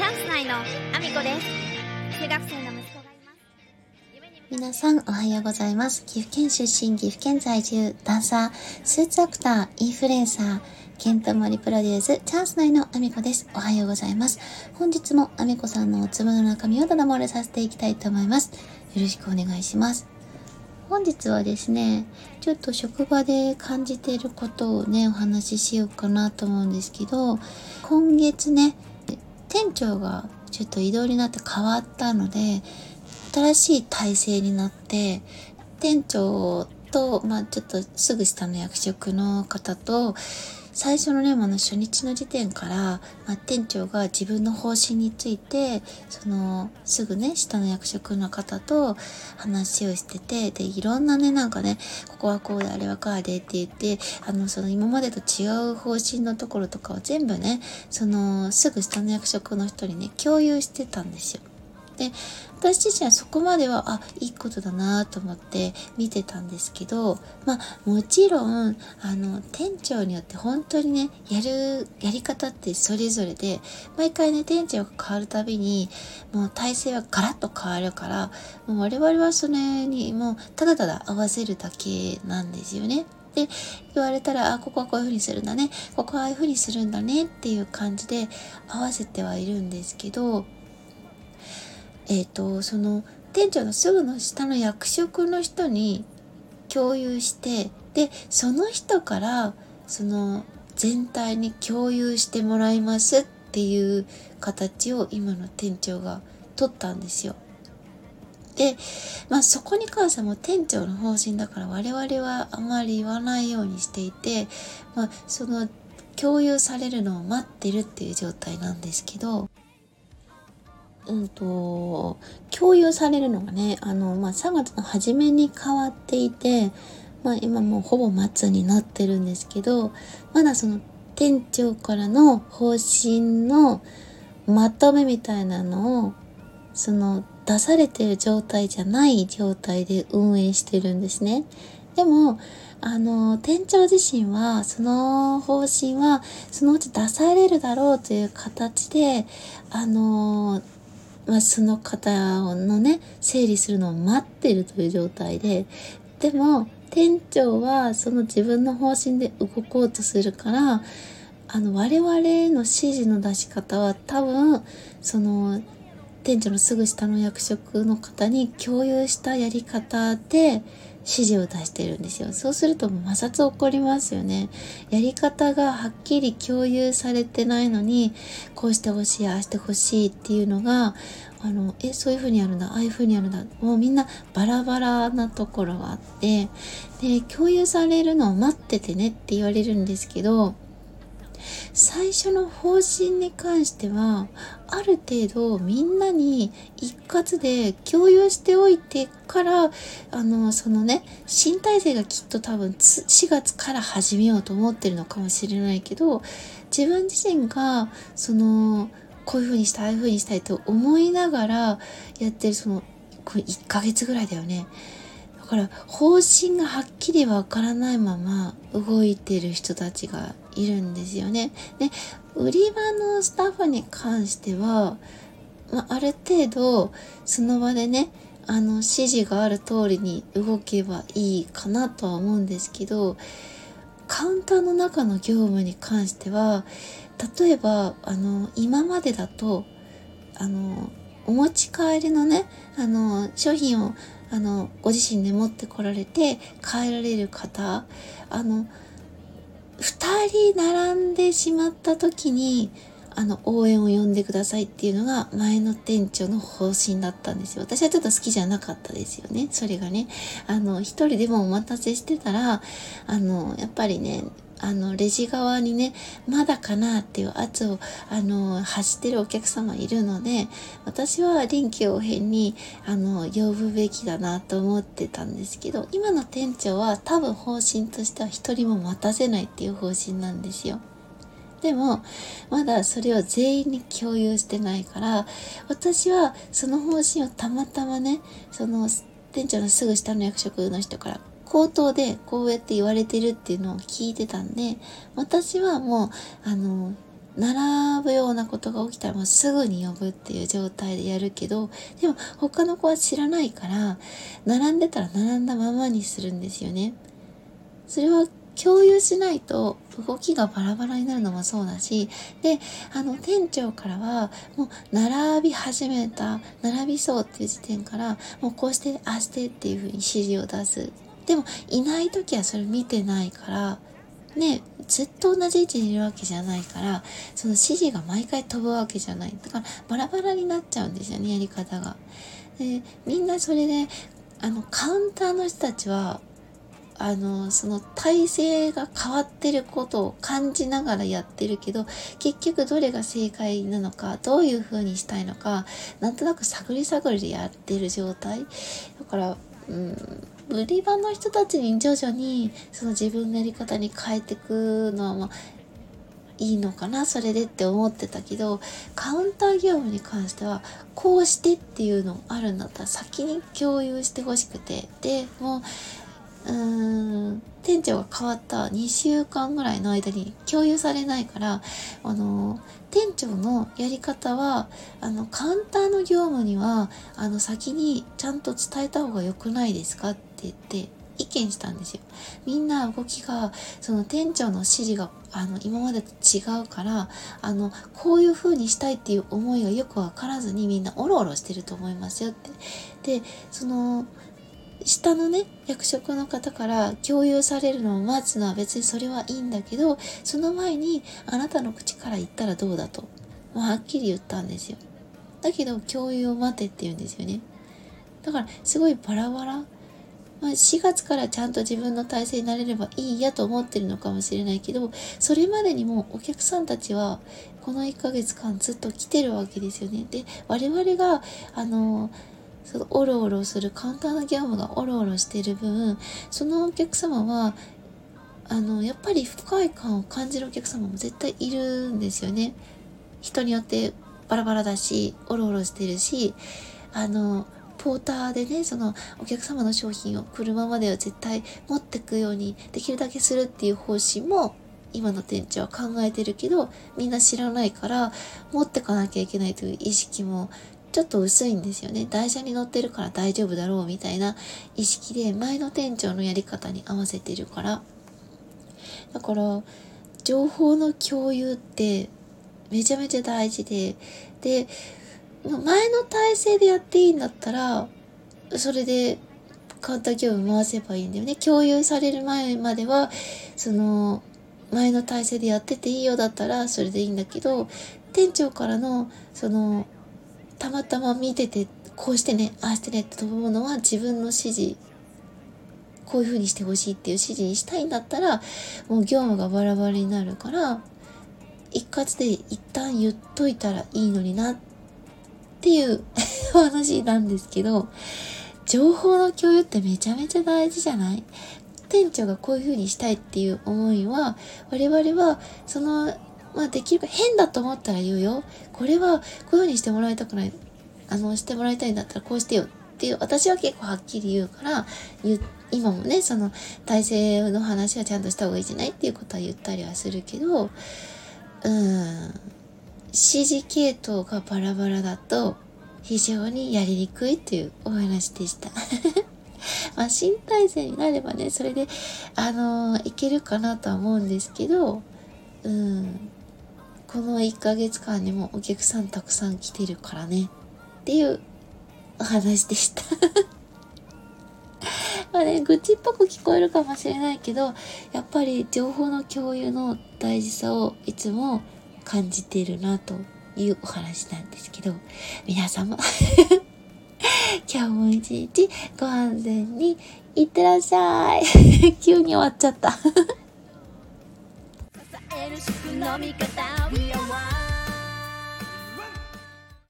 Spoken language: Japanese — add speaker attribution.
Speaker 1: チャンス内のアミコです中学生の息子がいます
Speaker 2: 皆さんおはようございます。岐阜県出身、岐阜県在住、ダンサー、スーツアクター、インフルエンサー、ケントモリプロデュース、チャンス内のアミコです。おはようございます。本日もアミコさんのおつぼの中身をただ漏れさせていきたいと思います。よろしくお願いします。本日はですね、ちょっと職場で感じていることをね、お話ししようかなと思うんですけど、今月ね、店長がちょっと移動になって変わったので、新しい体制になって、店長と、まあちょっとすぐ下の役職の方と、最初のね、もうあの初日の時点から、まあ、店長が自分の方針について、その、すぐね、下の役職の方と話をしてて、で、いろんなね、なんかね、ここはこうで、あれはこうでって言って、あの、その今までと違う方針のところとかを全部ね、その、すぐ下の役職の人にね、共有してたんですよ。で、私自身はそこまでは、あ、いいことだなと思って見てたんですけど、まあ、もちろん、あの、店長によって本当にね、やる、やり方ってそれぞれで、毎回ね、店長が変わるたびに、もう体制はガラッと変わるから、もう我々はそれにもう、ただただ合わせるだけなんですよね。で、言われたら、あ、ここはこういう風にするんだね、ここはああいう風にするんだねっていう感じで合わせてはいるんですけど、えっ、と、その店長のすぐの下の役職の人に共有して、で、その人からその全体に共有してもらいますっていう形を今の店長が取ったんですよ。で、まあそこに関しても店長の方針だから我々はあまり言わないようにしていて、まあその共有されるのを待ってるっていう状態なんですけど、うんと、共有されるのがね、あの、まあ、3月の初めに変わっていて、まあ、今もうほぼ末になってるんですけど、まだその店長からの方針のまとめみたいなのを、その出されてる状態じゃない状態で運営してるんですね。でも、あの、店長自身は、その方針は、そのうち出されるだろうという形で、あの、まあ、その方のね、整理するのを待ってるという状態で、でも、店長はその自分の方針で動こうとするから、あの、我々の指示の出し方は多分、その、店長のすぐ下の役職の方に共有したやり方で指示を出してるんですよ。そうすると摩擦起こりますよね。やり方がはっきり共有されてないのに、こうしてほしい、ああしてほしいっていうのが、あの、え、そういう風にやるんだ、ああいう風にやるんだ。もうみんなバラバラなところがあって、で、共有されるのを待っててねって言われるんですけど、最初の方針に関しては、ある程度みんなに一括で共有しておいてから、あの、そのね、新体制がきっと多分4月から始めようと思ってるのかもしれないけど、自分自身が、その、こういう風にしたい、ああいう風にしたいと思いながらやってる、その、これ1ヶ月ぐらいだよね。だから方針がはっきりわからないまま動いてる人たちがいるんですよね。で、売り場のスタッフに関しては、まあ、ある程度その場でね、あの指示がある通りに動けばいいかなとは思うんですけど、カウンターの中の業務に関しては、例えば、あの、今までだと、あの、お持ち帰りのね、あの、商品を、あの、ご自身で持ってこられて帰られる方、あの、2人並んでしまった時に、あの、応援を呼んでくださいっていうのが前の店長の方針だったんですよ。私はちょっと好きじゃなかったですよね。それがね。あの、一人でもお待たせしてたら、あの、やっぱりね、あの、レジ側にね、まだかなっていう圧を、あの、発してるお客様いるので、私は臨機応変に、あの、呼ぶべきだなと思ってたんですけど、今の店長は多分方針としては一人も待たせないっていう方針なんですよ。でも、まだそれを全員に共有してないから、私はその方針をたまたまね、その店長のすぐ下の役職の人から口頭でこうやって言われてるっていうのを聞いてたんで、私はもう、あの、並ぶようなことが起きたらもうすぐに呼ぶっていう状態でやるけど、でも他の子は知らないから、並んでたら並んだままにするんですよね。それは共有しないと動きがバラバラになるのもそうだし、で、あの、店長からは、もう、並び始めた、並びそうっていう時点から、もうこうして、ああしてっていうふうに指示を出す。でも、いない時はそれ見てないから、ね、ずっと同じ位置にいるわけじゃないから、その指示が毎回飛ぶわけじゃない。だから、バラバラになっちゃうんですよね、やり方が。で、みんなそれで、あの、カウンターの人たちは、あの、その体制が変わってることを感じながらやってるけど、結局どれが正解なのか、どういう風にしたいのか、なんとなく探り探りでやってる状態。だから、うん、売り場の人たちに徐々にその自分のやり方に変えていくのは、まあ、いいのかなそれでって思ってたけどカウンター業務に関してはこうしてっていうのあるんだったら先に共有してほしくて。でもううーん、店長が変わった2週間ぐらいの間に共有されないから、あの、店長のやり方は、あの、カウンターの業務には、あの、先にちゃんと伝えた方が良くないですかっって言って、意見したんですよ。みんな動きが、その店長の指示が、あの、今までと違うから、あの、こういう風にしたいっていう思いがよくわからずにみんなオロオロしてると思いますよって。で、その、下のね、役職の方から共有されるのを待つのは別にそれはいいんだけど、その前にあなたの口から言ったらどうだと、もうはっきり言ったんですよ。だけど共有を待てって言うんですよね。だからすごいバラバラ。まあ、4月からちゃんと自分の体制になれればいいやと思ってるのかもしれないけど、それまでにもお客さんたちはこの1ヶ月間ずっと来てるわけですよね。で、我々が、あのそのオロオロする簡単な業務がオロオロしてる分そのお客様はあのやっぱり不快感を感じるお客様も絶対いるんですよね。人によってバラバラだしオロオロしてるしあのポーターでねそのお客様の商品を車までは絶対持ってくようにできるだけするっていう方針も今の店長は考えてるけどみんな知らないから持ってかなきゃいけないという意識もちょっと薄いんですよね。台車に乗ってるから大丈夫だろうみたいな意識で前の店長のやり方に合わせてるから。だから、情報の共有ってめちゃめちゃ大事で、で、前の体制でやっていいんだったら、それでカウンター業務回せばいいんだよね。共有される前までは、その、前の体制でやってていいよだったらそれでいいんだけど、店長からの、その、たまたま見てて、こうしてね、ああしてねって飛ぶものは自分の指示、こういう風にしてほしいっていう指示にしたいんだったら、もう業務がバラバラになるから、一括で一旦言っといたらいいのになってっていうお話なんですけど、情報の共有ってめちゃめちゃ大事じゃない？店長がこういう風にしたいっていう思いは、我々はそのまあできるか変だと思ったら言うよ。これはこういう風にしてもらいたくない。あの、してもらいたいんだったらこうしてよっていう、私は結構はっきり言うから、言今もね、その体制の話はちゃんとした方がいいじゃない？っていうことは言ったりはするけど、うん、指示系統がバラバラだと非常にやりにくいというお話でした。まあ、新体制になればね、それで、あのー、いけるかなとは思うんですけど、うん、この1ヶ月間にもお客さんたくさん来てるからね。っていうお話でした。まあね、愚痴っぽく聞こえるかもしれないけど、やっぱり情報の共有の大事さをいつも感じているなというお話なんですけど、皆様 今日も一日ご安全にいってらっしゃい。急に終わっちゃった。飲み方